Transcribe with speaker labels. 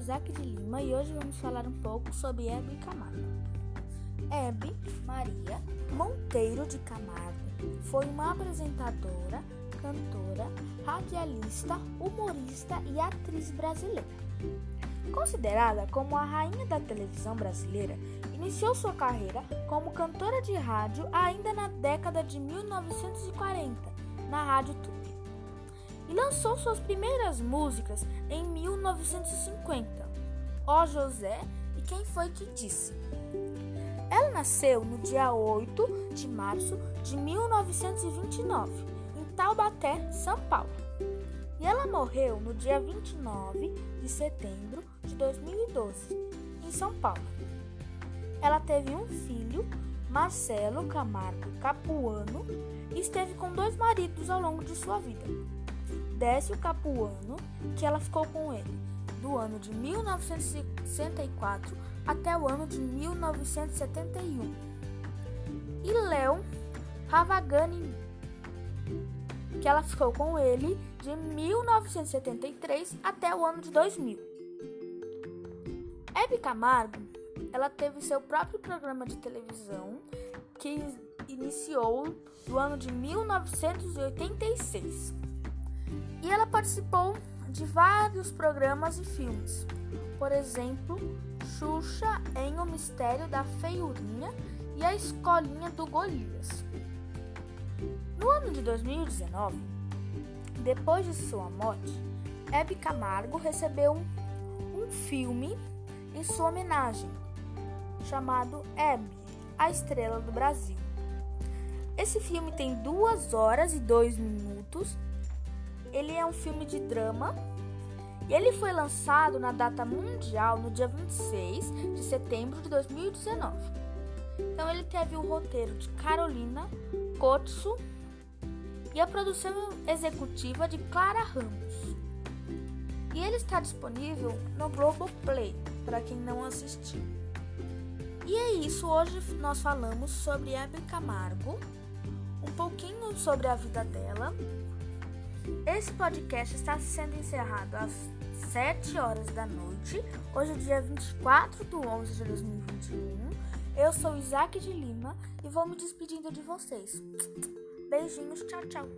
Speaker 1: Isaac de Lima e hoje vamos falar um pouco sobre Hebe Camargo. Hebe Maria Monteiro de Camargo foi uma apresentadora, cantora, radialista, humorista e atriz brasileira. Considerada como a rainha da televisão brasileira, iniciou sua carreira como cantora de rádio ainda na década de 1940, na Rádio Tupi e lançou suas primeiras músicas em 1950. Ó José e Quem Foi Que Disse. Ela nasceu no dia 8 de março de 1929, em Taubaté, São Paulo. E ela morreu no dia 29 de setembro de 2012, em São Paulo. Ela teve um filho, Marcelo Camargo Capuano, e esteve com dois maridos ao longo de sua vida. Décio Capuano, que ela ficou com ele do ano de 1964 até o ano de 1971. E Léo Ravagani, que ela ficou com ele de 1973 até o ano de 2000. Hebe Camargo, ela teve seu próprio programa de televisão que iniciou no ano de 1986. E ela participou de vários programas e filmes. Por exemplo, Xuxa em O Mistério da Feiurinha e A Escolinha do Golias. No ano de 2019, depois de sua morte, Hebe Camargo recebeu um, filme em sua homenagem, chamado Hebe, a Estrela do Brasil. Esse filme tem duas horas e dois minutos ele é um filme de drama e ele foi lançado na data mundial no dia 26 de setembro de 2019. Então ele teve o roteiro de Carolina Kotsu e a produção executiva de Clara Ramos. E ele está disponível no Globoplay para quem não assistiu. E é isso, hoje nós falamos sobre Hebe Camargo, um pouquinho sobre a vida dela esse podcast está sendo encerrado às 7 horas da noite, hoje é dia 24 de 11 de 2021. Eu sou Isaac de Lima e vou me despedindo de vocês. Beijinhos, tchau, tchau.